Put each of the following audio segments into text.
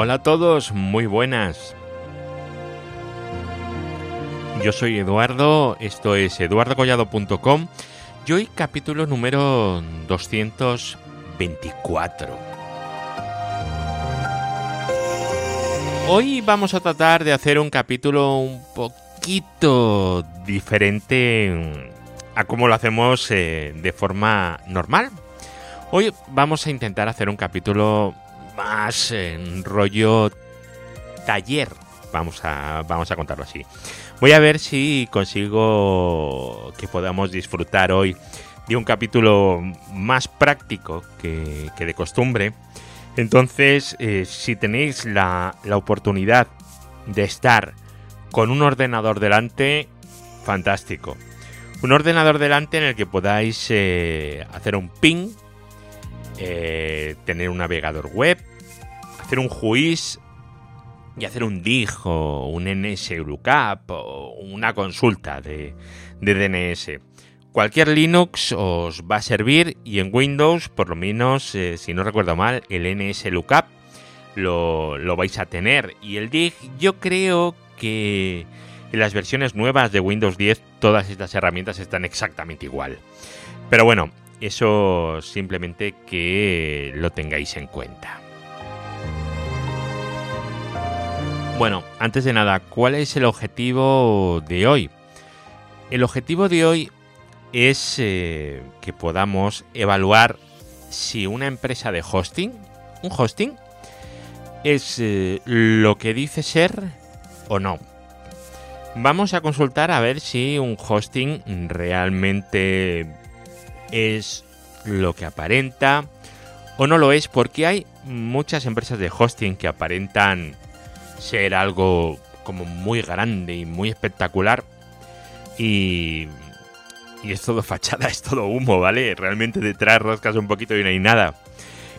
Hola a todos, muy buenas. Yo soy Eduardo, esto es eduardocollado.com y hoy capítulo número 224. Hoy vamos a tratar de hacer un capítulo un poquito diferente a como lo hacemos eh, de forma normal. Hoy vamos a intentar hacer un capítulo más en rollo taller. Vamos a, vamos a contarlo así. Voy a ver si consigo que podamos disfrutar hoy de un capítulo más práctico que, de costumbre. Entonces, eh, si tenéis la, la oportunidad de estar con un ordenador delante, fantástico. Un ordenador delante en el que podáis eh, hacer un ping, eh, tener un navegador web, hacer un juiz y hacer un dig o un NSLOOKUP o una consulta de, DNS. Cualquier Linux os va a servir y en Windows, por lo menos, eh, si no recuerdo mal, el NSLOOKUP lo, lo vais a tener. Y el dig yo creo que en las versiones nuevas de Windows 10 todas estas herramientas están exactamente igual. Pero bueno, eso simplemente que lo tengáis en cuenta. Bueno, antes de nada, ¿cuál es el objetivo de hoy? El objetivo de hoy es eh, que podamos evaluar si una empresa de hosting, un hosting, es eh, lo que dice ser o no. Vamos a consultar a ver si un hosting realmente es lo que aparenta o no lo es, porque hay muchas empresas de hosting que aparentan ser algo como muy grande y muy espectacular. Y, y es todo fachada, es todo humo, ¿vale? Realmente detrás rascas un poquito y no hay nada.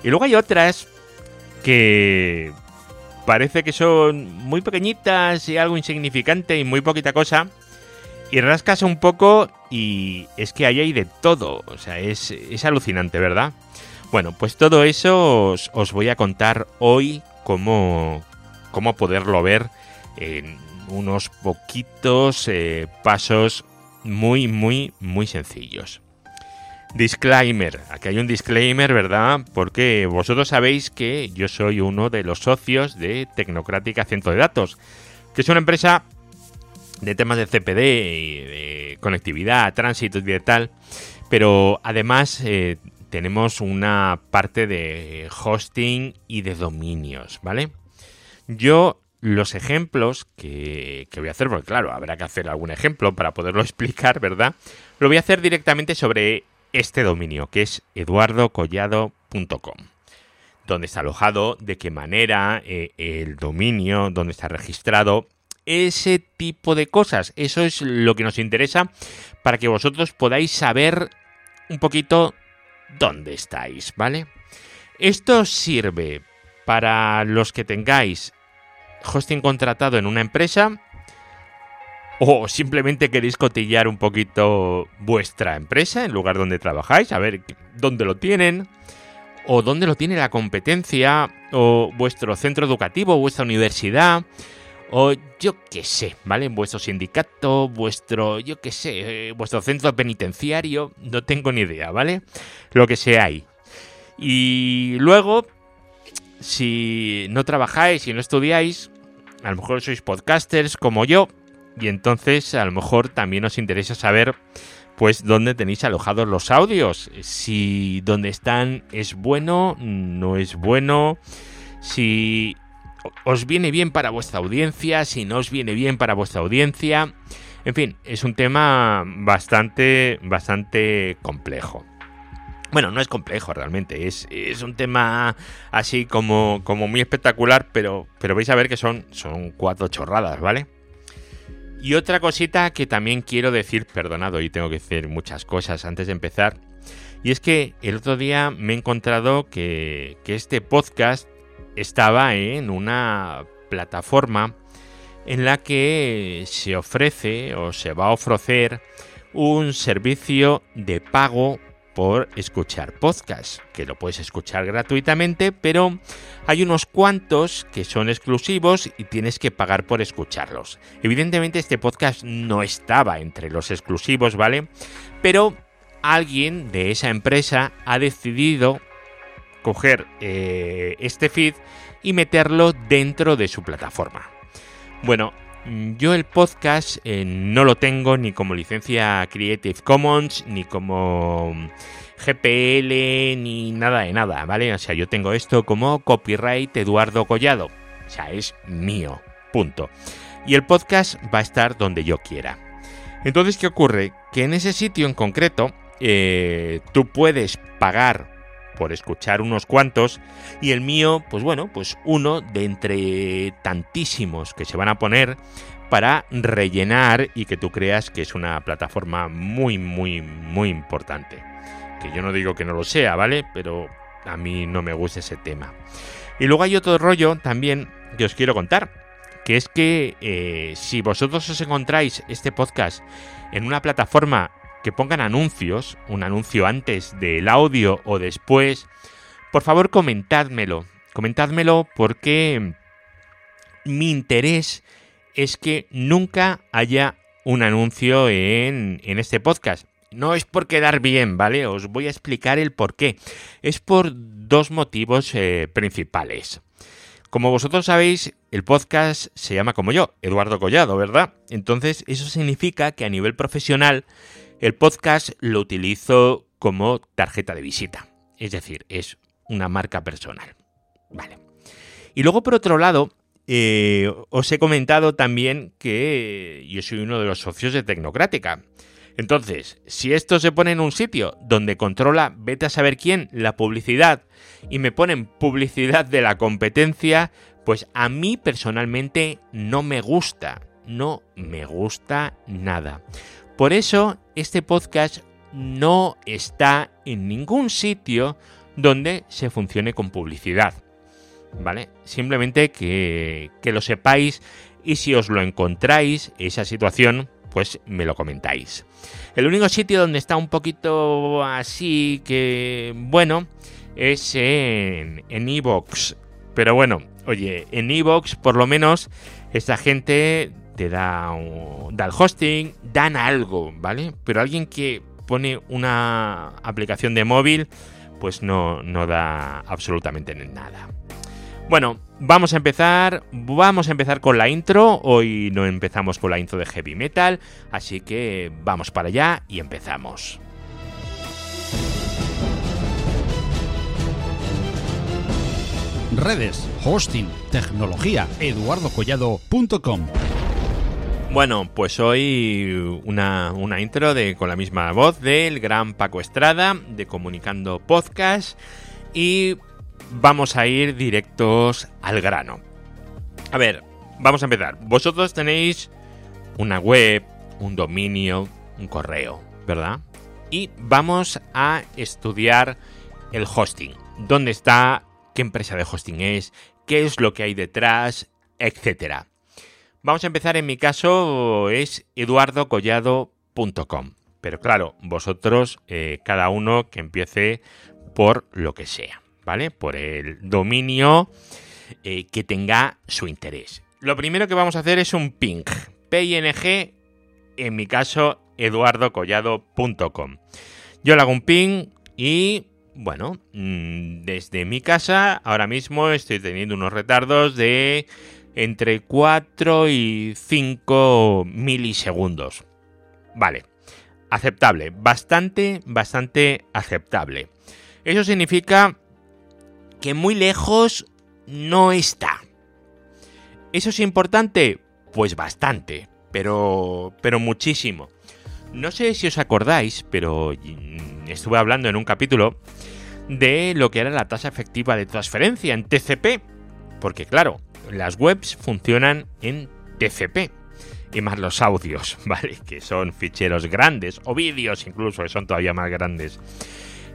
Y luego hay otras que parece que son muy pequeñitas y algo insignificante y muy poquita cosa. Y rascas un poco y es que ahí hay de todo. O sea, es, es alucinante, ¿verdad? Bueno, pues todo eso os, voy a contar hoy cómo, cómo poderlo ver en unos poquitos eh, pasos muy, muy, muy sencillos. Disclaimer, aquí hay un disclaimer, ¿verdad? Porque vosotros sabéis que yo soy uno de los socios de Tecnocrática Centro de Datos, que es una empresa de temas de CPD y de conectividad, tránsito y tal, pero además eh, tenemos una parte de hosting y de dominios, ¿vale? Yo los ejemplos que, voy a hacer, porque claro, habrá que hacer algún ejemplo para poderlo explicar, ¿verdad? Lo voy a hacer directamente sobre este dominio, que es eduardocollado.com. Dónde está alojado, de qué manera, eh, el dominio, dónde está registrado, ese tipo de cosas. Eso es lo que nos interesa para que vosotros podáis saber un poquito dónde estáis, ¿vale? Esto sirve para los que tengáis hosting contratado en una empresa o simplemente queréis cotillar un poquito vuestra empresa, en lugar donde trabajáis, a ver dónde lo tienen, o dónde lo tiene la competencia, o vuestro centro educativo, vuestra universidad, o yo qué sé, ¿vale? Vuestro sindicato, vuestro, yo qué sé, eh, vuestro centro penitenciario, no tengo ni idea, ¿vale? Lo que seáis. Y luego, si no trabajáis y no estudiáis, a lo mejor sois podcasters como yo, y entonces a lo mejor también os interesa saber pues dónde tenéis alojados los audios, si dónde están es bueno, no es bueno, si os viene bien para vuestra audiencia, si no os viene bien para vuestra audiencia. En fin, es un tema bastante, bastante complejo. Bueno, no es complejo realmente, es, un tema así como, como muy espectacular, pero, pero vais a ver que son, son cuatro chorradas, ¿vale? Y otra cosita que también quiero decir, perdonado, y tengo que decir muchas cosas antes de empezar, y es que el otro día me he encontrado que, que este podcast estaba en una plataforma en la que se ofrece o se va a ofrecer un servicio de pago por escuchar podcast, que lo puedes escuchar gratuitamente, pero hay unos cuantos que son exclusivos y tienes que pagar por escucharlos. Evidentemente este podcast no estaba entre los exclusivos, ¿vale? Pero alguien de esa empresa ha decidido coger eh, este feed y meterlo dentro de su plataforma. Bueno, yo el podcast eh, no lo tengo ni como licencia Creative Commons, ni como GPL, ni nada de nada, ¿vale? O sea, yo tengo esto como copyright Eduardo Collado. O sea, es mío. Punto. Y el podcast va a estar donde yo quiera. Entonces, ¿qué ocurre? Que en ese sitio en concreto, eh, tú puedes pagar por escuchar unos cuantos y el mío, pues bueno, pues uno de entre tantísimos que se van a poner para rellenar y que tú creas que es una plataforma muy, muy, muy importante. Que yo no digo que no lo sea, ¿vale? Pero a mí no me gusta ese tema. Y luego hay otro rollo también que os quiero contar, que es que eh, si vosotros os encontráis este podcast en una plataforma que pongan anuncios, un anuncio antes del audio o después, por favor comentádmelo. Comentádmelo porque mi interés es que nunca haya un anuncio en, en este podcast. No es por quedar bien, ¿vale? Os voy a explicar el por qué. Es por dos motivos eh, principales. Como vosotros sabéis, el podcast se llama como yo, Eduardo Collado, ¿verdad? Entonces, eso significa que a nivel profesional el podcast lo utilizo como tarjeta de visita, es decir, es una marca personal. Vale. Y luego, por otro lado, eh, os he comentado también que yo soy uno de los socios de Tecnocrática. Entonces, si esto se pone en un sitio donde controla, vete a saber quién, la publicidad, y me ponen publicidad de la competencia, pues a mí personalmente no me gusta, no me gusta nada. Por eso este podcast no está en ningún sitio donde se funcione con publicidad. ¿Vale? Simplemente que, que lo sepáis y si os lo encontráis, esa situación, pues me lo comentáis. El único sitio donde está un poquito así que, bueno, es en Evox. Pero bueno, oye, en Evox por lo menos esta gente te da, da el hosting, dan algo, ¿vale? Pero alguien que pone una aplicación de móvil, pues no, no da absolutamente nada. Bueno, vamos a empezar. Vamos a empezar con la intro. Hoy no empezamos con la intro de heavy metal. Así que vamos para allá y empezamos. Redes, hosting, tecnología, eduardocollado.com. Bueno, pues hoy una, intro de, con la misma voz del gran Paco Estrada de Comunicando Podcast y vamos a ir directos al grano. A ver, vamos a empezar. Vosotros tenéis una web, un dominio, un correo, ¿verdad? Y vamos a estudiar el hosting. ¿Dónde está? ¿Qué empresa de hosting es? ¿Qué es lo que hay detrás? Etcétera. Vamos a empezar, en mi caso es eduardocollado.com. Pero claro, vosotros, eh, cada uno que empiece por lo que sea, ¿vale? Por el dominio eh, que tenga su interés. Lo primero que vamos a hacer es un ping. PING, en mi caso, eduardocollado.com. Yo le hago un ping y, bueno, mm, desde mi casa ahora mismo estoy teniendo unos retardos de entre 4 y 5 milisegundos. Vale, aceptable, bastante, bastante aceptable. Eso significa que muy lejos no está. ¿Eso es importante? Pues bastante, pero, pero muchísimo. No sé si os acordáis, pero estuve hablando en un capítulo de lo que era la tasa efectiva de transferencia en TCP. Porque claro, las webs funcionan en TCP. Y más los audios, ¿vale? Que son ficheros grandes, o vídeos incluso, que son todavía más grandes.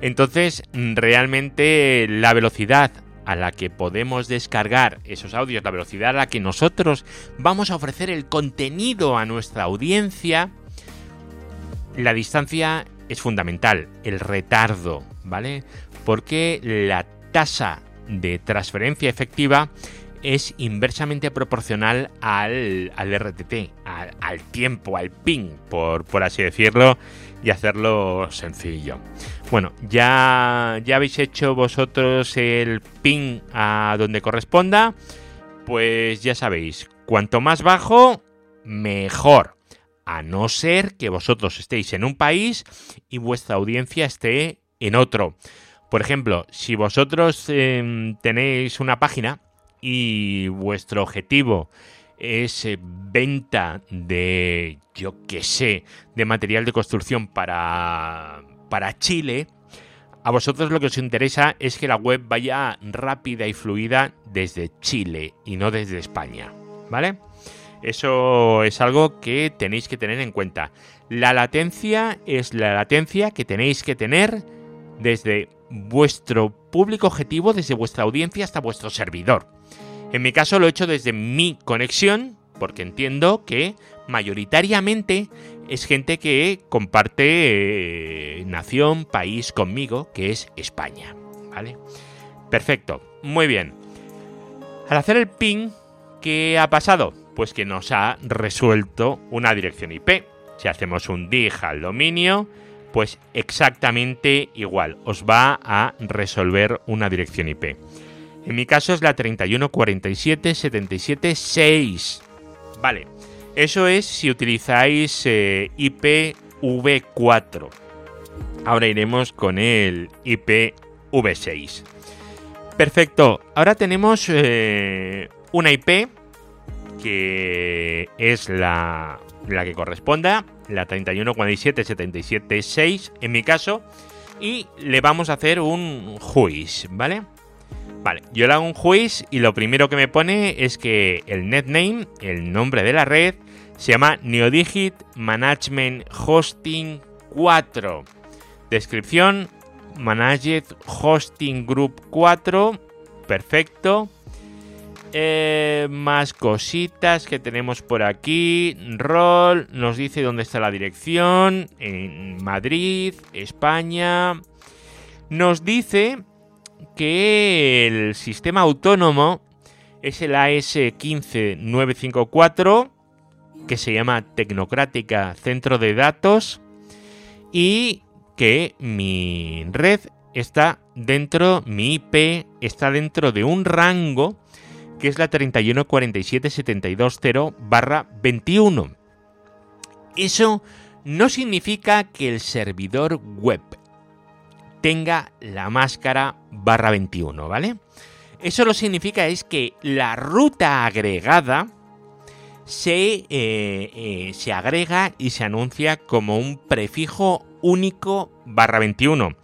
Entonces, realmente la velocidad a la que podemos descargar esos audios, la velocidad a la que nosotros vamos a ofrecer el contenido a nuestra audiencia, la distancia es fundamental, el retardo, ¿vale? Porque la tasa de transferencia efectiva es inversamente proporcional al, al RTT, al, tiempo, al ping, por, por así decirlo, y hacerlo sencillo. Bueno, ya, ya habéis hecho vosotros el ping a donde corresponda, pues ya sabéis, cuanto más bajo, mejor. A no ser que vosotros estéis en un país y vuestra audiencia esté en otro. Por ejemplo, si vosotros em, tenéis una página y vuestro objetivo es eh, venta de, yo qué sé, de material de construcción para, para Chile, a vosotros lo que os interesa es que la web vaya rápida y fluida desde Chile y no desde España, ¿vale? Eso es algo que tenéis que tener en cuenta. La latencia es la latencia que tenéis que tener desde vuestro público objetivo, desde vuestra audiencia hasta vuestro servidor. En mi caso lo he hecho desde mi conexión, porque entiendo que mayoritariamente es gente que comparte eh, nación, país conmigo, que es España. ¿Vale? Perfecto, muy bien. Al hacer el ping, ¿qué ha pasado? Pues que nos ha resuelto una dirección IP. Si hacemos un dig al dominio, pues exactamente igual, os va a resolver una dirección IP. En mi caso es la 314777.6. Vale, eso es si utilizáis eh, IPv4. Ahora iremos con el IPv6. Perfecto, ahora tenemos eh, una IP que es la, la que corresponda, la 314777.6 en mi caso, y le vamos a hacer un juice, ¿vale? Vale, yo le hago un juice y lo primero que me pone es que el netname, el nombre de la red, se llama Neodigit Management Hosting 4. Descripción, Managed Hosting Group 4. Perfecto. Eh, más cositas que tenemos por aquí. Rol nos dice dónde está la dirección. En Madrid, España. Nos dice que el sistema autónomo es el AS15954, que se llama Tecnocrática Centro de Datos, y que mi red está dentro, mi IP está dentro de un rango que es la 3147720 barra 21. Eso no significa que el servidor web tenga la máscara barra 21, ¿vale? Eso lo significa es que la ruta agregada se, eh, eh, se agrega y se anuncia como un prefijo único barra 21.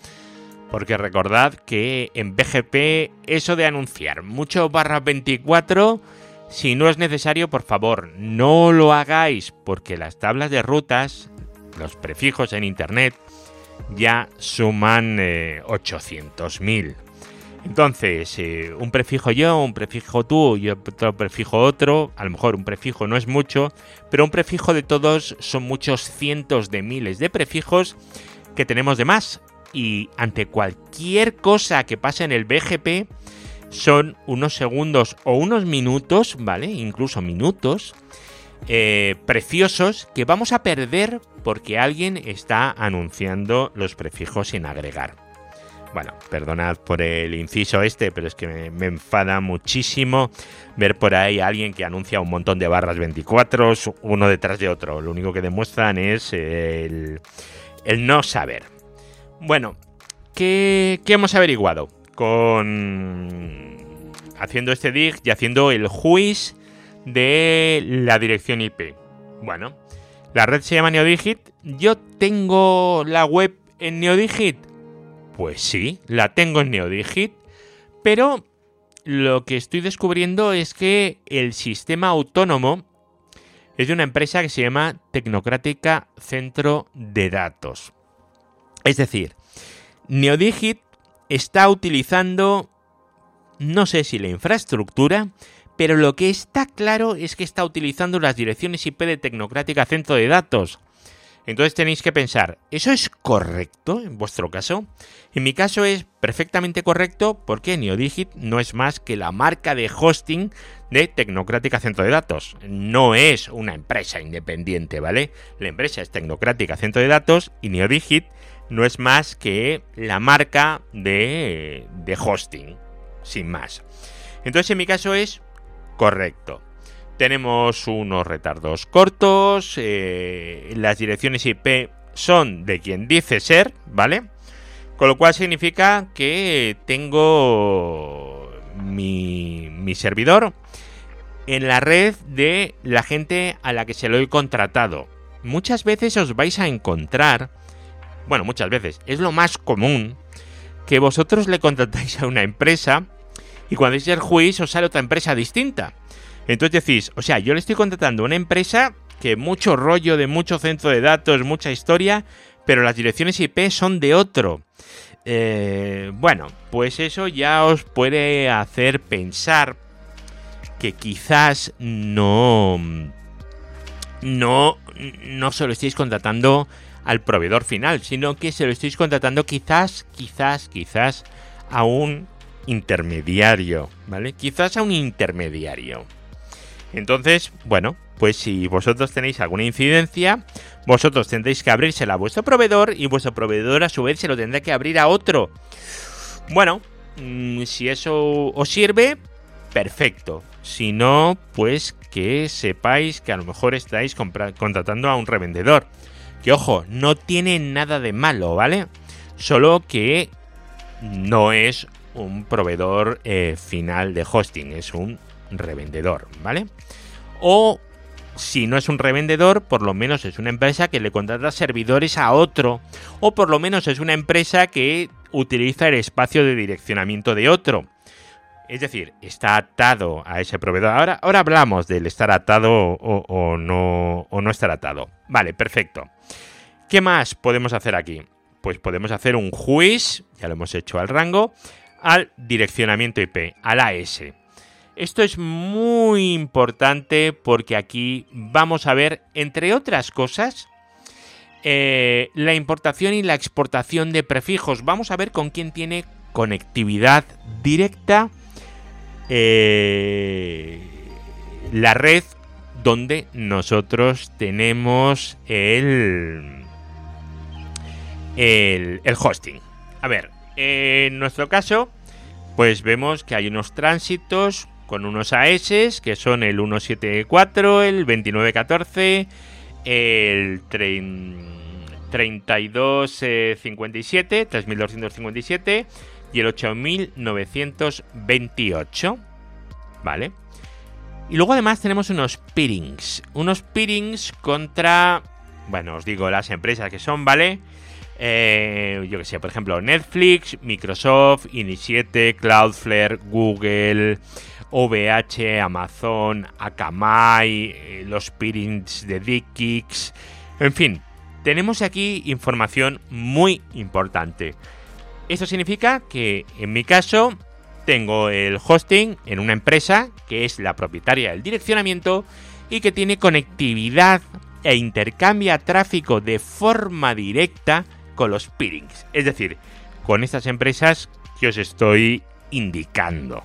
Porque recordad que en BGP eso de anunciar mucho barra 24, si no es necesario, por favor, no lo hagáis, porque las tablas de rutas, los prefijos en Internet, ya suman 800.000. Eh, Entonces, eh, un prefijo yo, un prefijo tú y otro prefijo otro, a lo mejor un prefijo no es mucho, pero un prefijo de todos son muchos cientos de miles de prefijos que tenemos de más. Y ante cualquier cosa que pase en el BGP, son unos segundos o unos minutos, ¿vale? Incluso minutos, eh, preciosos que vamos a perder porque alguien está anunciando los prefijos sin agregar. Bueno, perdonad por el inciso este, pero es que me, enfada muchísimo ver por ahí a alguien que anuncia un montón de barras 24, uno detrás de otro. Lo único que demuestran es el, no saber. Bueno, ¿qué, ¿qué, hemos averiguado? Con haciendo este dig y haciendo el juice de la dirección IP. Bueno, la red se llama Neodigit. ¿Yo tengo la web en Neodigit? Pues sí, la tengo en Neodigit. Pero lo que estoy descubriendo es que el sistema autónomo es de una empresa que se llama Tecnocrática Centro de Datos. Es decir, Neodigit está utilizando, no sé si la infraestructura, pero lo que está claro es que está utilizando las direcciones IP de Tecnocrática Centro de Datos. Entonces tenéis que pensar, ¿eso es correcto en vuestro caso? En mi caso es perfectamente correcto porque Neodigit no es más que la marca de hosting de Tecnocrática Centro de Datos. No es una empresa independiente, ¿vale? La empresa es Tecnocrática Centro de Datos y Neodigit no es más que la marca de, de hosting, sin más. Entonces en mi caso es correcto. Tenemos unos retardos cortos, eh, las direcciones IP son de quien dice ser, ¿vale? Con lo cual significa que tengo mi, mi servidor en la red de la gente a la que se lo he contratado. Muchas veces os vais a encontrar, bueno, muchas veces, es lo más común, que vosotros le contratáis a una empresa y cuando es el juicio os sale otra empresa distinta. Entonces decís, o sea, yo le estoy contratando a una empresa que mucho rollo de mucho centro de datos, mucha historia, pero las direcciones IP son de otro. Eh, bueno, pues eso ya os puede hacer pensar que quizás no, no, no se lo estéis contratando al proveedor final, sino que se lo estéis contratando quizás, quizás, quizás a un intermediario, ¿vale? Quizás a un intermediario. Entonces, bueno, pues si vosotros tenéis alguna incidencia, vosotros tendréis que abrírsela a vuestro proveedor y vuestro proveedor a su vez se lo tendrá que abrir a otro. Bueno, mm, si eso os sirve, perfecto. Si no, pues que sepáis que a lo mejor estáis contratando a un revendedor. Que ojo, no tiene nada de malo, ¿vale? Solo que no es un proveedor eh, final de hosting, es un revendedor, ¿vale? O si no es un revendedor, por lo menos es una empresa que le contrata servidores a otro. O por lo menos es una empresa que utiliza el espacio de direccionamiento de otro. Es decir, está atado a ese proveedor. Ahora, ahora hablamos del estar atado o, no, o no estar atado. Vale, perfecto. ¿Qué más podemos hacer aquí? Pues podemos hacer un juiz, ya lo hemos hecho al rango, al direccionamiento IP, al AS. Esto es muy importante porque aquí vamos a ver, entre otras cosas, eh, la importación y la exportación de prefijos. Vamos a ver con quién tiene conectividad directa eh, la red donde nosotros tenemos el, el, el hosting. A ver, en nuestro caso, pues vemos que hay unos tránsitos con unos AS que son el 174, el 2914, el 3257, 3257 y el 8928. ¿Vale? Y luego además tenemos unos peerings. Unos peerings contra, bueno, os digo las empresas que son, ¿vale? Eh, yo que sé, por ejemplo, Netflix, Microsoft, Initiate, Cloudflare, Google, OVH, Amazon, Akamai, eh, los peerings de DeepKicks, en fin, tenemos aquí información muy importante. Esto significa que en mi caso tengo el hosting en una empresa que es la propietaria del direccionamiento y que tiene conectividad e intercambia tráfico de forma directa con los peerings, es decir, con estas empresas que os estoy indicando.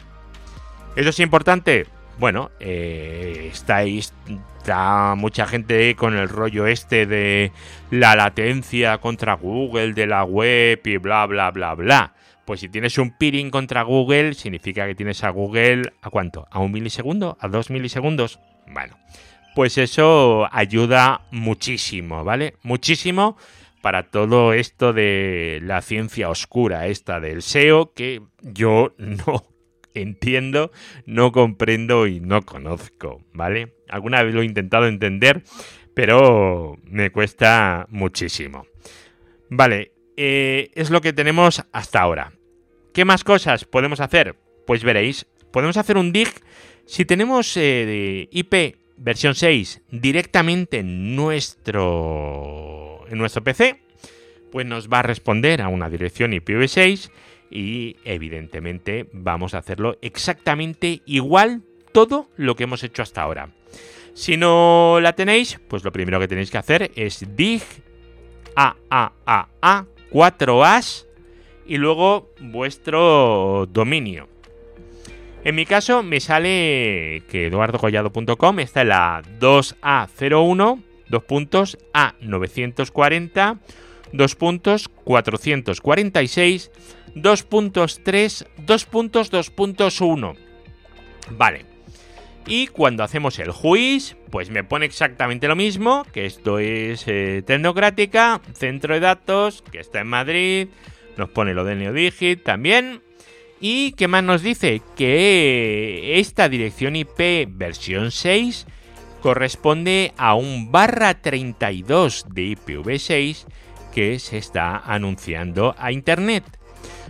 ¿Eso es importante? Bueno, eh, estáis, está mucha gente con el rollo este de la latencia contra Google de la web y bla, bla, bla, bla. Pues si tienes un peering contra Google, significa que tienes a Google a cuánto? ¿A un milisegundo? ¿A dos milisegundos? Bueno, pues eso ayuda muchísimo, ¿vale? Muchísimo para todo esto de la ciencia oscura, esta del SEO, que yo no entiendo, no comprendo y no conozco, ¿vale? Alguna vez lo he intentado entender, pero me cuesta muchísimo. Vale, eh, es lo que tenemos hasta ahora. ¿Qué más cosas podemos hacer? Pues veréis, podemos hacer un dig si tenemos eh, IP versión 6 directamente en nuestro, en nuestro PC, pues nos va a responder a una dirección IPv6 y evidentemente vamos a hacerlo exactamente igual todo lo que hemos hecho hasta ahora. Si no la tenéis, pues lo primero que tenéis que hacer es dig AAAA 4As y luego vuestro dominio. En mi caso me sale que eduardocollado.com está en la 2A01, 2 puntos A940, 2 puntos 446, 2 puntos 3, 2 puntos 2.1. Vale. Y cuando hacemos el juiz, pues me pone exactamente lo mismo, que esto es eh, Tecnocrática, centro de datos, que está en Madrid, nos pone lo de Neodigit también. ¿Y qué más nos dice? Que esta dirección IP versión 6 corresponde a un barra 32 de IPv6 que se está anunciando a Internet.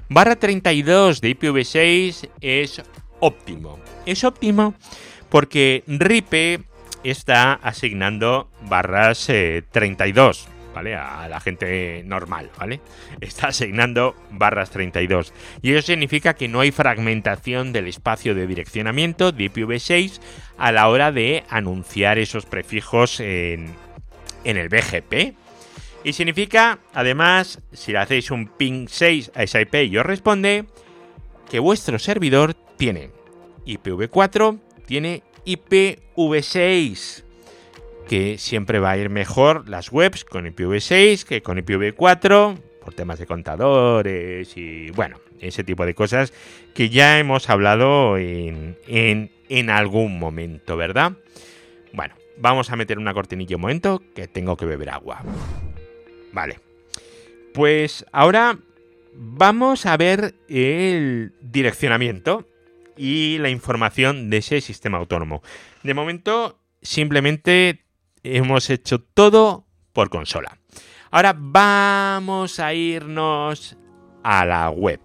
Barra 32 de IPv6 es óptimo. Es óptimo porque RIPE está asignando barras 32, eh, ¿vale? A la gente normal, ¿vale? Está asignando barras 32. Y eso significa que no hay fragmentación del espacio de direccionamiento de IPv6 a la hora de anunciar esos prefijos en, en el BGP. Y significa, además, si le hacéis un ping 6 a esa IP y os responde, que vuestro servidor tiene IPv4, tiene IPv6, que siempre va a ir mejor las webs con IPv6 que con IPv4, por temas de contadores y bueno, ese tipo de cosas que ya hemos hablado en, en, algún momento, ¿verdad? Bueno, vamos a meter una cortinilla un momento que tengo que beber agua. Vale. Pues ahora vamos a ver el direccionamiento y la información de ese sistema autónomo. De momento, simplemente hemos hecho todo por consola. Ahora vamos a irnos a la web.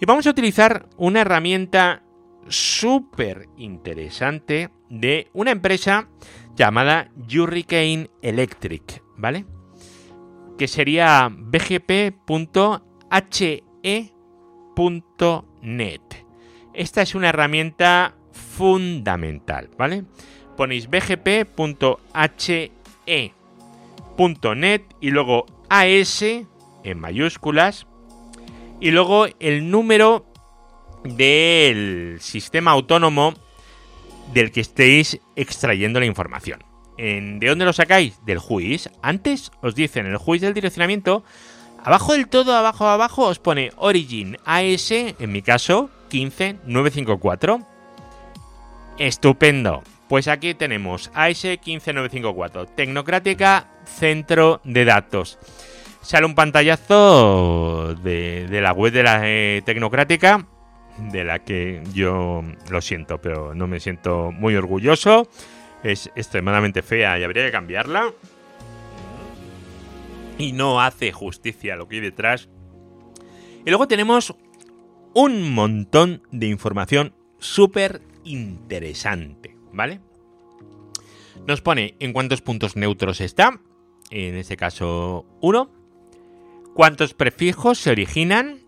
Y vamos a utilizar una herramienta súper interesante de una empresa llamada Hurricane Electric, ¿vale? Que sería bgp.he.net. Esta es una herramienta fundamental, ¿vale? Ponéis bgp.he.net y luego AS en mayúsculas y luego el número del sistema autónomo del que estéis extrayendo la información. ¿De dónde lo sacáis? Del juiz. Antes os dicen el juiz del direccionamiento. Abajo del todo, abajo, abajo, os pone Origin AS, en mi caso, 15954. Estupendo. Pues aquí tenemos AS15954, Tecnocrática Centro de Datos. Sale un pantallazo de, la web de la eh, Tecnocrática, de la que yo lo siento, pero no me siento muy orgulloso. Es extremadamente fea y habría que cambiarla. Y no hace justicia a lo que hay detrás. Y luego tenemos un montón de información súper interesante, ¿vale? Nos pone en cuántos puntos neutros está, en este caso 1, cuántos prefijos se originan,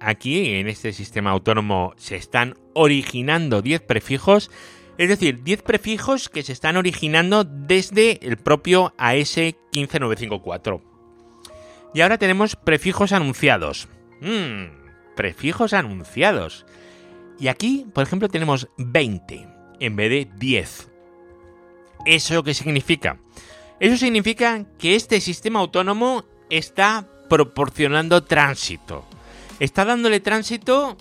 aquí en este sistema autónomo se están originando 10 prefijos, es decir, 10 prefijos que se están originando desde el propio AS15954. Y ahora tenemos prefijos anunciados. Mmm, prefijos anunciados. Y aquí, por ejemplo, tenemos 20 en vez de 10. ¿Eso qué significa? Eso significa que este sistema autónomo está proporcionando tránsito. Está dándole tránsito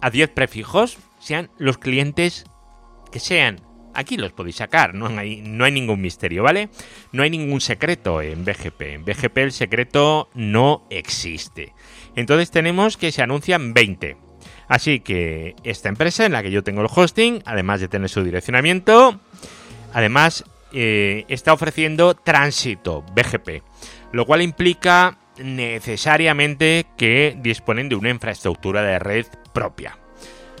a 10 prefijos, sean los clientes que sean. Aquí los podéis sacar, no hay, no hay ningún misterio, ¿vale? No hay ningún secreto en BGP. En BGP el secreto no existe. Entonces tenemos que se anuncian 20. Así que esta empresa en la que yo tengo el hosting, además de tener su direccionamiento, además eh, está ofreciendo tránsito BGP, lo cual implica necesariamente que disponen de una infraestructura de red propia.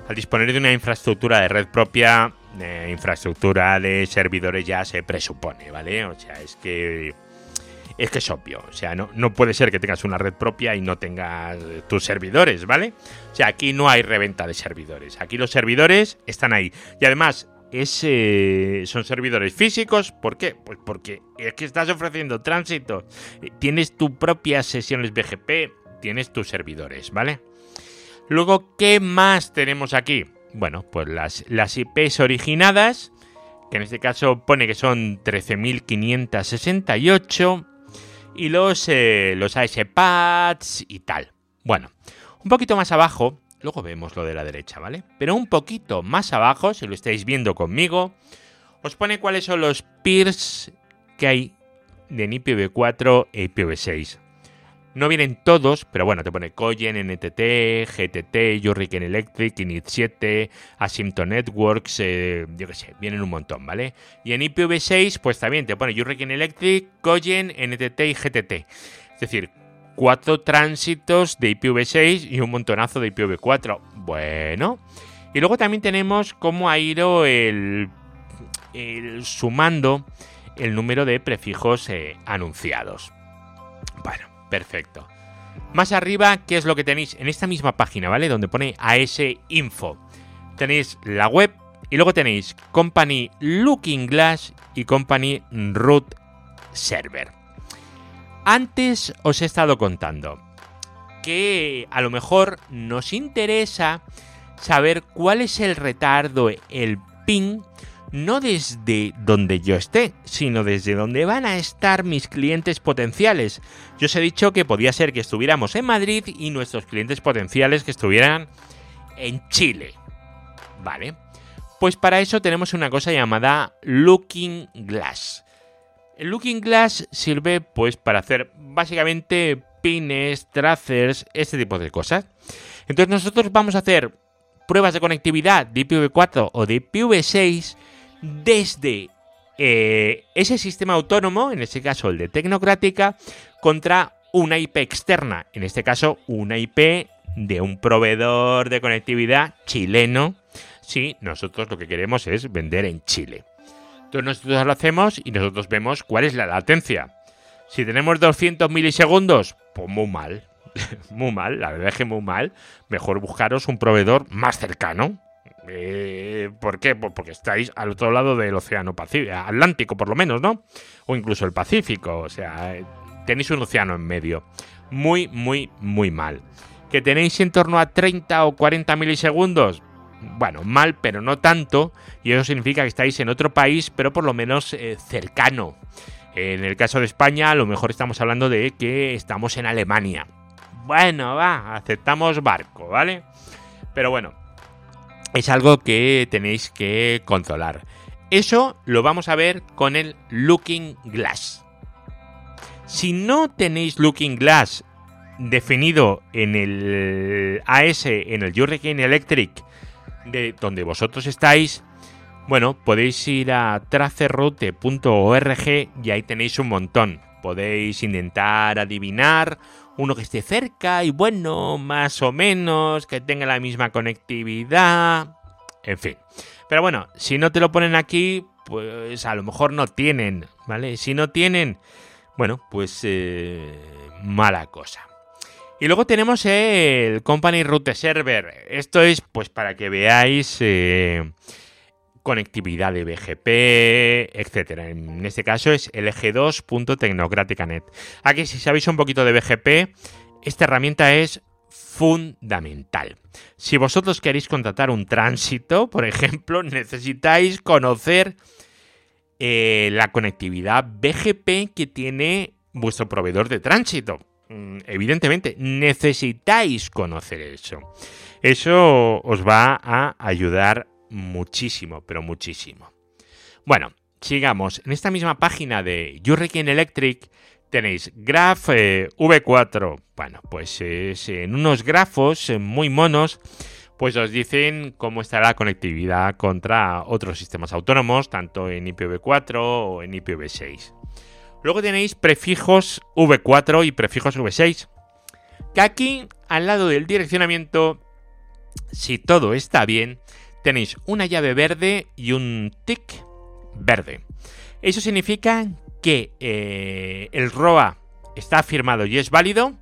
Al disponer de una infraestructura de red propia, eh, infraestructura de servidores ya se presupone, ¿vale? O sea, es que es que es obvio. O sea, no, no puede ser que tengas una red propia y no tengas tus servidores, ¿vale? O sea, aquí no hay reventa de servidores. Aquí los servidores están ahí. Y además, es, eh, son servidores físicos. ¿Por qué? Pues porque es que estás ofreciendo tránsito. Tienes tu propia sesiones BGP, tienes tus servidores, ¿vale? Luego, ¿qué más tenemos aquí? Bueno, pues las, las IPs originadas, que en este caso pone que son 13.568, y los, eh, los ASPads y tal. Bueno, un poquito más abajo, luego vemos lo de la derecha, ¿vale? Pero un poquito más abajo, si lo estáis viendo conmigo, os pone cuáles son los peers que hay de IPv4 e IPv6. No vienen todos, pero bueno, te pone Coyen, NTT, GTT, Hurricane Electric, Init7, Asympto Networks, eh, yo qué sé, vienen un montón, ¿vale? Y en IPv6, pues también te pone Hurricane Electric, Coyen, NTT y GTT. Es decir, cuatro tránsitos de IPv6 y un montonazo de IPv4. Bueno. Y luego también tenemos cómo ha ido el, sumando el número de prefijos eh, anunciados. Bueno, Perfecto. Más arriba, ¿qué es lo que tenéis en esta misma página, ¿vale? Donde pone AS Info. Tenéis la web y luego tenéis Company Looking Glass y Company Root Server. Antes os he estado contando que a lo mejor nos interesa saber cuál es el retardo, el ping no desde donde yo esté, sino desde donde van a estar mis clientes potenciales. Yo os he dicho que podía ser que estuviéramos en Madrid y nuestros clientes potenciales que estuvieran en Chile. ¿Vale? Pues para eso tenemos una cosa llamada Looking Glass. El Looking Glass sirve pues para hacer básicamente pines, tracers, este tipo de cosas. Entonces nosotros vamos a hacer pruebas de conectividad de IPv4 o de IPv6 desde eh, ese sistema autónomo, en este caso el de Tecnocrática, contra una IP externa, en este caso una IP de un proveedor de conectividad chileno, si nosotros lo que queremos es vender en Chile. Entonces nosotros lo hacemos y nosotros vemos cuál es la latencia. Si tenemos 200 milisegundos, pues muy mal, muy mal, la verdad es que muy mal. Mejor buscaros un proveedor más cercano, eh, ¿Por qué? Pues porque estáis al otro lado del océano Pacífico, Atlántico por lo menos, ¿no? O incluso el Pacífico, o sea, tenéis un océano en medio. Muy, muy, muy mal. ¿Que tenéis en torno a 30 o 40 milisegundos? Bueno, mal, pero no tanto, y eso significa que estáis en otro país, pero por lo menos eh, cercano. En el caso de España, a lo mejor estamos hablando de que estamos en Alemania. Bueno, va, aceptamos barco, ¿vale? Pero bueno, es algo que tenéis que controlar. Eso lo vamos a ver con el Looking Glass. Si no tenéis Looking Glass definido en el AS, en el Hurricane Electric, de donde vosotros estáis, bueno, podéis ir a tracerroute.org y ahí tenéis un montón. Podéis intentar adivinar uno que esté cerca y bueno, más o menos, que tenga la misma conectividad, en fin. Pero bueno, si no te lo ponen aquí, pues a lo mejor no tienen, ¿vale? Si no tienen, bueno, pues eh, mala cosa. Y luego tenemos el Company Route Server. Esto es pues para que veáis eh, conectividad de BGP, etcétera. En este caso es lg2.tecnocrática.net. Aquí si sabéis un poquito de BGP, esta herramienta es fundamental. Si vosotros queréis contratar un tránsito, por ejemplo, necesitáis conocer eh, la conectividad BGP que tiene vuestro proveedor de tránsito. Mm, evidentemente, necesitáis conocer eso. Eso os va a ayudar muchísimo, pero muchísimo. Bueno, sigamos. En esta misma página de Hurricane Electric tenéis Graph eh, V4. Bueno, pues en unos grafos eh, muy monos, pues os dicen cómo estará la conectividad contra otros sistemas autónomos, tanto en IPv4 o en IPv6. Luego tenéis prefijos V4 y prefijos V6. Que aquí, al lado del direccionamiento, si todo está bien, tenéis una llave verde y un tick verde. Eso significa que eh, el ROA está firmado y es válido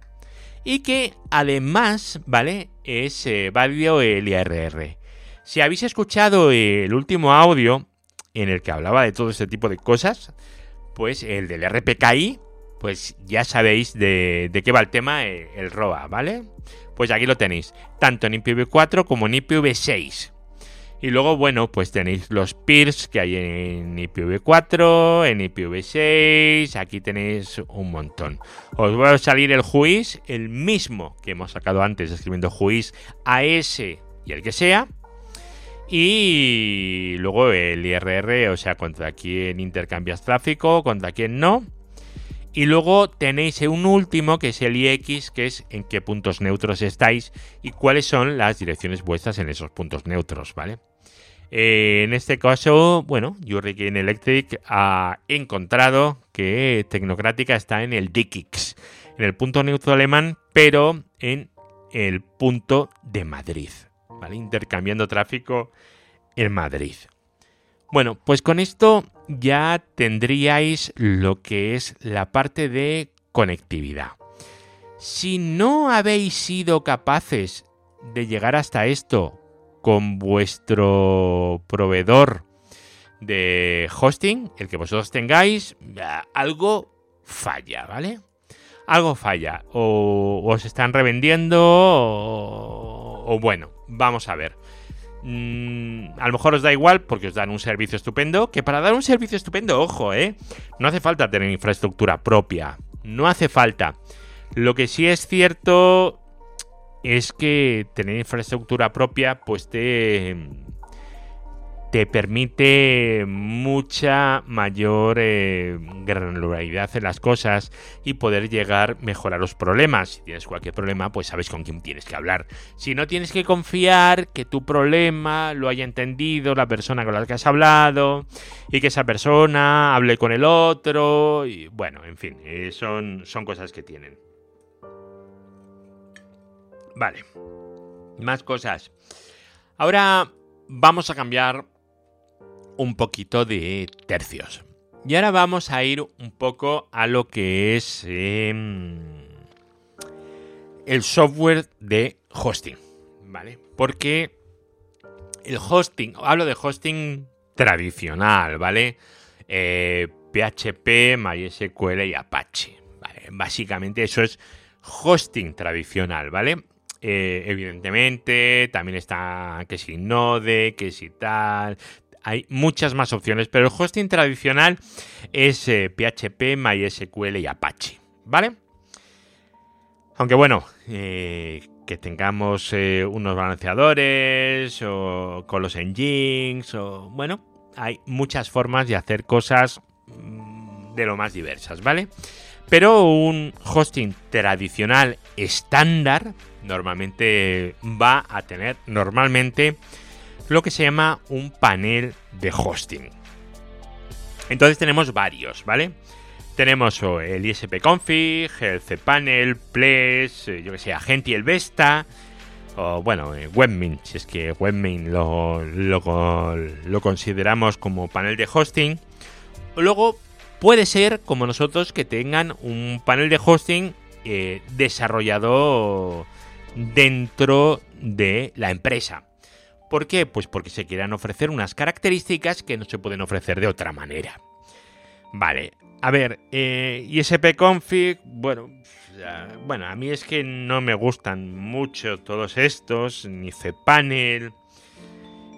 y que además, ¿vale? Es eh, válido el IRR. Si habéis escuchado el último audio en el que hablaba de todo este tipo de cosas, pues el del RPKI, pues ya sabéis de, qué va el tema, eh, el, ROA, ¿vale? Pues aquí lo tenéis, tanto en IPv4 como en IPv6. Y luego, bueno, pues tenéis los peers que hay en IPv4, en IPv6, aquí tenéis un montón. Os voy a salir el juiz, el mismo que hemos sacado antes escribiendo juiz AS y el que sea. Y luego el IRR, o sea, contra quién intercambias tráfico, contra quién no. Y luego tenéis un último que es el IX, que es en qué puntos neutros estáis y cuáles son las direcciones vuestras en esos puntos neutros, ¿vale? Eh, en este caso, bueno, Hurricane Electric ha encontrado que Tecnocrática está en el DICIX, en el punto neutro alemán, pero en el punto de Madrid, ¿vale? Intercambiando tráfico en Madrid. Bueno, pues con esto ya tendríais lo que es la parte de conectividad. Si no habéis sido capaces de llegar hasta esto con vuestro proveedor de hosting, el que vosotros tengáis, algo falla, ¿vale? Algo falla. O os están revendiendo o, bueno, vamos a ver. Mm, a lo mejor os da igual porque os dan un servicio estupendo. Que para dar un servicio estupendo, ojo, ¿eh? No hace falta tener infraestructura propia. No hace falta. Lo que sí es cierto es que tener infraestructura propia pues te, te permite mucha mayor eh, granularidad en las cosas y poder llegar mejor a los problemas. Si tienes cualquier problema, pues sabes con quién tienes que hablar. Si no tienes que confiar que tu problema lo haya entendido la persona con la que has hablado y que esa persona hable con el otro y bueno, en fin, eh, son, son cosas que tienen. Vale. Más cosas. Ahora vamos a cambiar un poquito de tercios. Y ahora vamos a ir un poco a lo que es em, el software de hosting. ¿Vale? Porque el hosting, hablo de hosting tradicional, ¿vale? PHP, eh, MySQL y Apache. ¿vale? Básicamente eso es hosting tradicional, ¿vale? Eh, evidentemente, también está que si Node, que si tal. Hay muchas más opciones, pero el hosting tradicional es PHP, eh, MySQL y Apache, ¿vale? Aunque bueno, eh, que tengamos unos balanceadores o con los engines o bueno, hay muchas formas de hacer cosas mm, de lo más diversas, ¿vale? Pero un hosting tradicional estándar normalmente va a tener normalmente lo que se llama un panel de hosting. Entonces tenemos varios, ¿vale? Tenemos el ISP Config, el cPanel, Ples, eh, yo que sé, Agent y el Vesta, o bueno, eh, Webmin, si es que Webmin lo, lo, consideramos como panel de hosting. Luego puede ser, como nosotros, que tengan un panel de hosting eh, desarrollado dentro de la empresa. ¿Por qué? Pues porque se quieran ofrecer unas características que no se pueden ofrecer de otra manera. Vale, a ver, eh, ISP config, bueno, bueno, a mí es que no me gustan mucho todos estos, ni cPanel,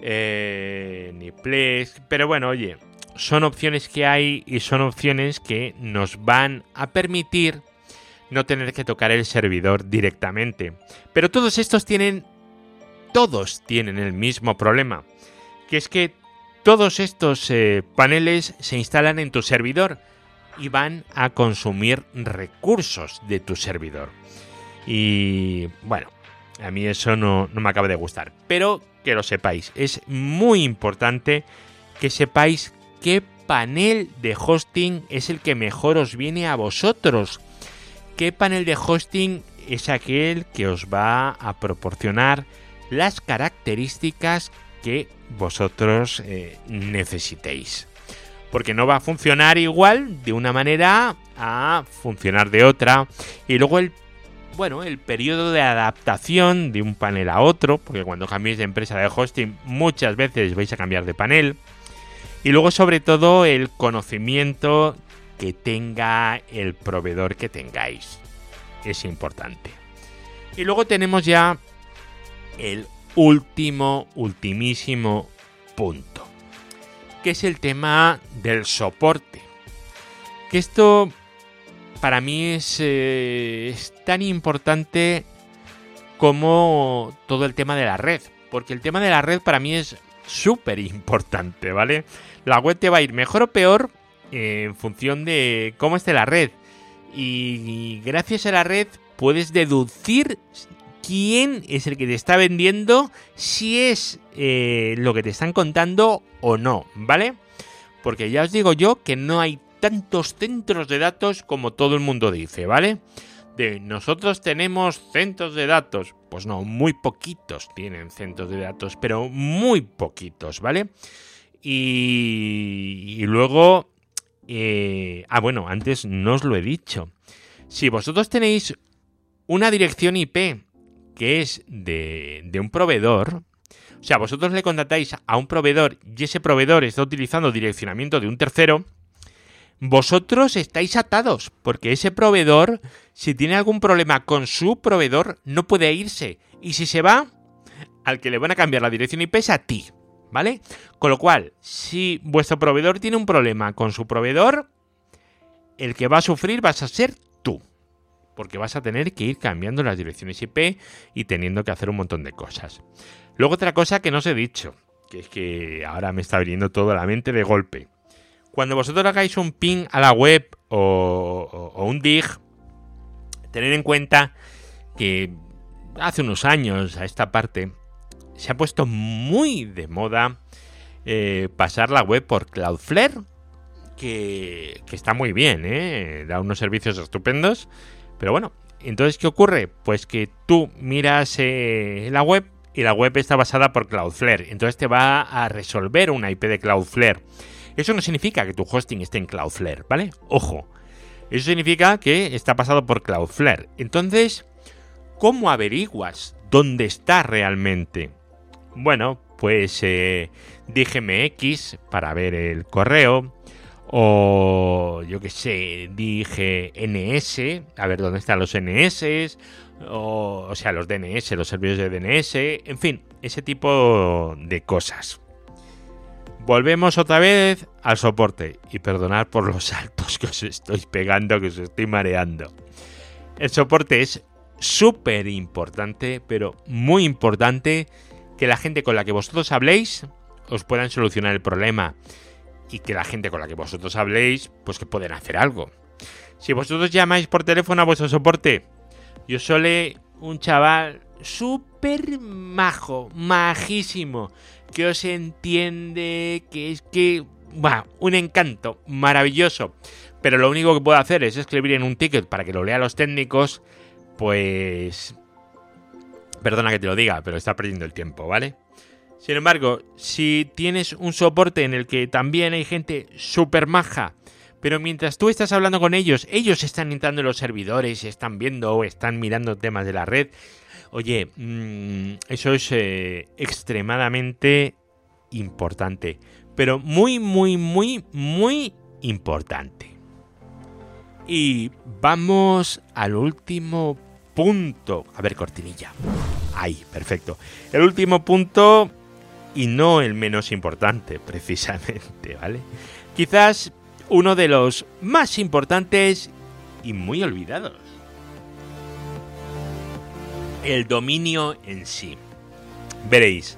eh, ni Plex, pero bueno, oye, son opciones que hay y son opciones que nos van a permitir no tener que tocar el servidor directamente. Pero todos estos tienen, todos tienen el mismo problema, que es que todos estos eh, paneles se instalan en tu servidor y van a consumir recursos de tu servidor. Y bueno, a mí eso no, no me acaba de gustar. Pero que lo sepáis, es muy importante que sepáis qué panel de hosting es el que mejor os viene a vosotros qué panel de hosting es aquel que os va a proporcionar las características que vosotros eh, necesitéis. Porque no va a funcionar igual de una manera a funcionar de otra. Y luego el bueno, el periodo de adaptación de un panel a otro, porque cuando cambiéis de empresa de hosting muchas veces vais a cambiar de panel. Y luego sobre todo el conocimiento que tenga el proveedor que tengáis. Es importante. Y luego tenemos ya el último, ultimísimo punto, que es el tema del soporte. Que esto para mí es, eh, es tan importante como todo el tema de la red. Porque el tema de la red para mí es súper importante, ¿vale? La web te va a ir mejor o peor en función de cómo esté la red. Y gracias a la red puedes deducir quién es el que te está vendiendo, si es eh, lo que te están contando o no, ¿vale? Porque ya os digo yo que no hay tantos centros de datos como todo el mundo dice, ¿vale? De nosotros tenemos centros de datos. Pues no, muy poquitos tienen centros de datos, pero muy poquitos, ¿vale? Y, luego... Eh, ah, bueno, antes no os lo he dicho. Si vosotros tenéis una dirección IP que es de, de un proveedor, o sea, vosotros le contratáis a un proveedor y ese proveedor está utilizando direccionamiento de un tercero, vosotros estáis atados, porque ese proveedor, si tiene algún problema con su proveedor, no puede irse. Y si se va, al que le van a cambiar la dirección IP es a ti, ¿vale? Con lo cual, si vuestro proveedor tiene un problema con su proveedor, el que va a sufrir vas a ser tú. Porque vas a tener que ir cambiando las direcciones IP y teniendo que hacer un montón de cosas. Luego otra cosa que no os he dicho, que es que ahora me está viniendo todo a la mente de golpe. Cuando vosotros hagáis un ping a la web o, un dig, tened en cuenta que hace unos años a esta parte se ha puesto muy de moda eh, pasar la web por Cloudflare, que, está muy bien, ¿eh? da unos servicios estupendos. Pero bueno, entonces, ¿qué ocurre? Pues que tú miras eh, la web y la web está basada por Cloudflare. Entonces te va a resolver una IP de Cloudflare. Eso no significa que tu hosting esté en Cloudflare, ¿vale? Ojo. Eso significa que está pasado por Cloudflare. Entonces, ¿cómo averiguas dónde está realmente? Bueno, pues eh, DGMX para ver el correo. O yo qué sé, dije NS, a ver dónde están los NS, o, o sea, los DNS, los servicios de DNS, en fin, ese tipo de cosas. Volvemos otra vez al soporte y perdonad por los saltos que os estoy pegando, que os estoy mareando. El soporte es súper importante, pero muy importante que la gente con la que vosotros habléis os puedan solucionar el problema y que la gente con la que vosotros habléis pues que pueden hacer algo. Si vosotros llamáis por teléfono a vuestro soporte, yo soy un chaval súper majo, majísimo, que os entiende, que es que... va un encanto, maravilloso. Pero lo único que puedo hacer es escribir en un ticket para que lo lean los técnicos, pues... Perdona que te lo diga, pero está perdiendo el tiempo, ¿vale? Sin embargo, si tienes un soporte en el que también hay gente súper maja, pero mientras tú estás hablando con ellos, ellos están entrando en los servidores, están viendo o están mirando temas de la red, Oye, mm, eso es eh, extremadamente importante, pero muy, muy, muy, muy importante. Y vamos al último punto. A ver, cortinilla. Ahí, perfecto. El último punto, y no el menos importante, precisamente, ¿vale? Quizás uno de los más importantes y muy olvidados el dominio en sí. Veréis,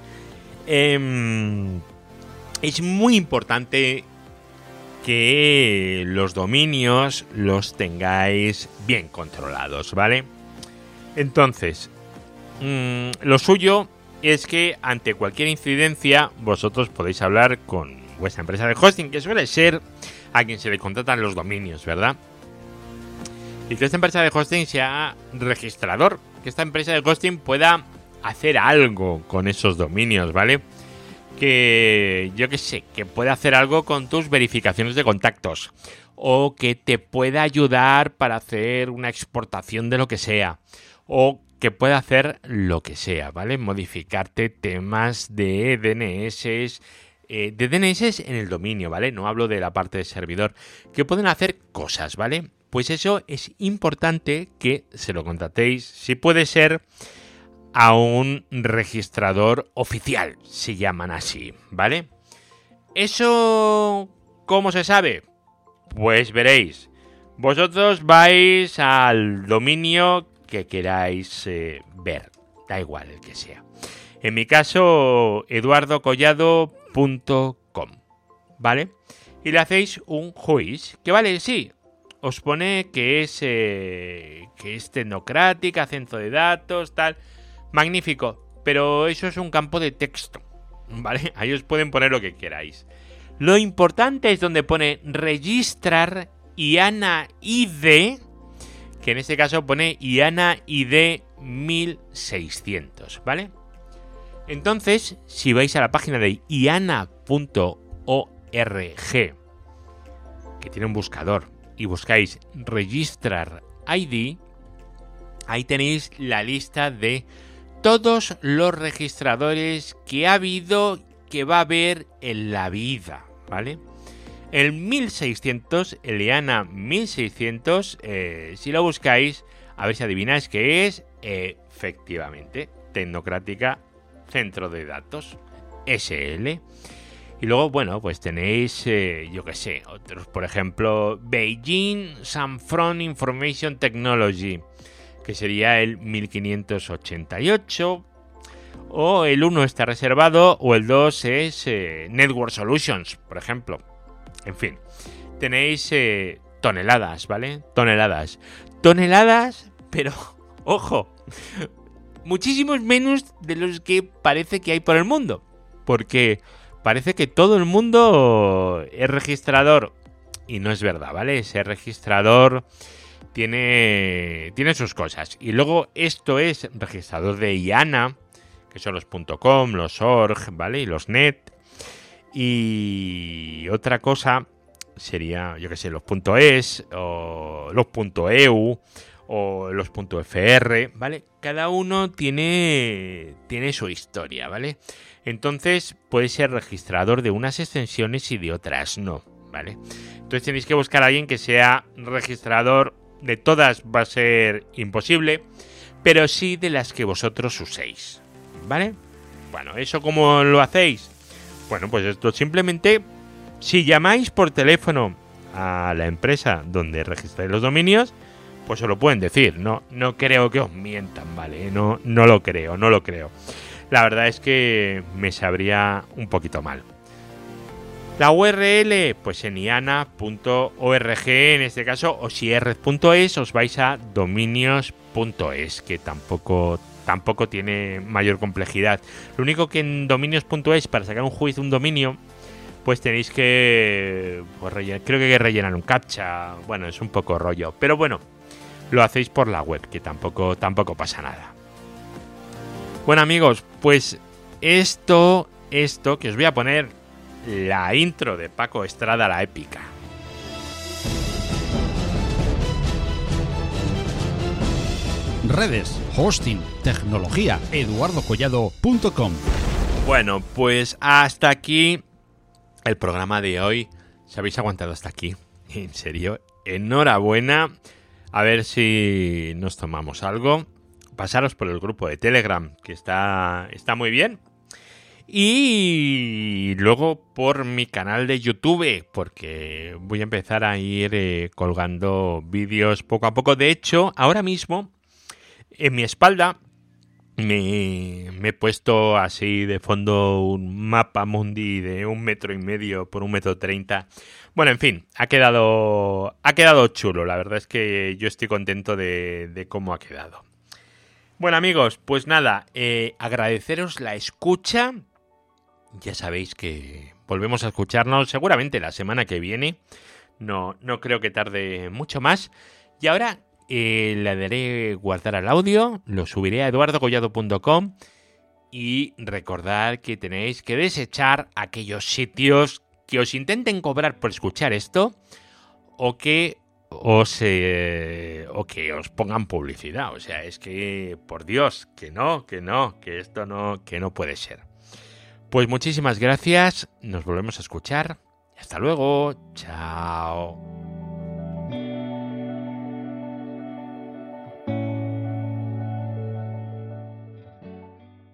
em, es muy importante que los dominios los tengáis bien controlados, ¿vale? Entonces, mm, lo suyo es que ante cualquier incidencia vosotros podéis hablar con vuestra empresa de hosting, que suele ser a quien se le contratan los dominios, ¿verdad? Y que esta empresa de hosting sea registrador que esta empresa de hosting pueda hacer algo con esos dominios, ¿vale? Que yo que sé, que pueda hacer algo con tus verificaciones de contactos. o que te pueda ayudar para hacer una exportación de lo que sea o que pueda hacer lo que sea, ¿vale? Modificarte temas de DNS, eh, de DNS en el dominio, ¿vale? No hablo de la parte de servidor, que pueden hacer cosas, ¿vale? Pues eso es importante que se lo contratéis, si puede ser, a un registrador oficial, se llaman así, ¿vale? ¿Eso cómo se sabe? Pues veréis. Vosotros vais al dominio que queráis eh, ver. Da igual el que sea. En mi caso, eduardocollado.com. ¿Vale? Y le hacéis un juiz. Que vale, sí. Os pone que es, eh, que es tecnocrática, centro de datos, tal. Magnífico. Pero eso es un campo de texto. ¿Vale? Ahí os pueden poner lo que queráis. Lo importante es donde pone registrar IANA ID, que en este caso pone IANA ID 1600, ¿vale? Entonces, si vais a la página de iana.org, que tiene un buscador, y buscáis registrar ID, ahí tenéis la lista de todos los registradores que ha habido, que va a haber en la vida, ¿vale? El 1600, el IANA 1600, eh, si lo buscáis, a ver si adivináis qué es, efectivamente, Tecnocrática Centro de Datos, SL. Y luego, bueno, pues tenéis, eh, yo qué sé, otros, por ejemplo, Beijing Sanfron Information Technology, que sería el 1588. O el 1 está reservado, o el 2 es eh, Network Solutions, por ejemplo. En fin, tenéis eh, toneladas, ¿vale? Toneladas. Toneladas, pero, ojo, muchísimos menos de los que parece que hay por el mundo. Porque parece que todo el mundo es registrador. Y no es verdad, ¿vale? Ese registrador tiene, tiene sus cosas. Y luego esto es registrador de IANA, que son los .com, los .org, ¿vale? Y los .net. Y otra cosa sería, yo qué sé, los .es o los .eu o los .fr, ¿vale? Cada uno tiene, tiene su historia, ¿vale? Entonces puede ser registrador de unas extensiones y de otras no, ¿vale? Entonces tenéis que buscar a alguien que sea registrador de todas va a ser imposible, pero sí de las que vosotros uséis, ¿vale? Bueno, ¿eso cómo lo hacéis? Bueno, pues esto simplemente, si llamáis por teléfono a la empresa donde registráis los dominios, pues os lo pueden decir. No, no creo que os mientan, ¿vale? No, no lo creo, no lo creo. La verdad es que me sabría un poquito mal. La URL, pues en iana.org en este caso, o si os vais a dominios.es, que tampoco, tampoco tiene mayor complejidad. Lo único que en dominios.es, para sacar un juicio un dominio, pues tenéis que. Pues, rellenar, creo que hay que rellenar un captcha. Bueno, es un poco rollo. Pero bueno, lo hacéis por la web, que tampoco, tampoco pasa nada. Bueno amigos, pues esto, esto que os voy a poner la intro de Paco Estrada la épica. Redes, hosting, tecnología, eduardocollado.com. Bueno, pues hasta aquí el programa de hoy. ¿Se habéis aguantado hasta aquí? En serio, enhorabuena. A ver si nos tomamos algo. Pasaros por el grupo de Telegram, que está, está muy bien. Y luego por mi canal de YouTube, porque voy a empezar a ir eh, colgando vídeos poco a poco. De hecho, ahora mismo, en mi espalda, me, he puesto así de fondo un mapa mundi de un metro y medio por un metro treinta. Bueno, en fin, ha quedado, ha quedado chulo. La verdad es que yo estoy contento de, de cómo ha quedado. Bueno amigos, pues nada, eh, agradeceros la escucha ya sabéis que volvemos a escucharnos seguramente la semana que viene. No, no creo que tarde mucho más. Y ahora eh, le daré guardar al audio, lo subiré a eduardocollado.com y recordar que tenéis que desechar aquellos sitios que os intenten cobrar por escuchar esto o que os, eh, o que os pongan publicidad. O sea, es que, por Dios, que no, que no, que esto no, que no puede ser. Pues muchísimas gracias, nos volvemos a escuchar. Hasta luego, chao.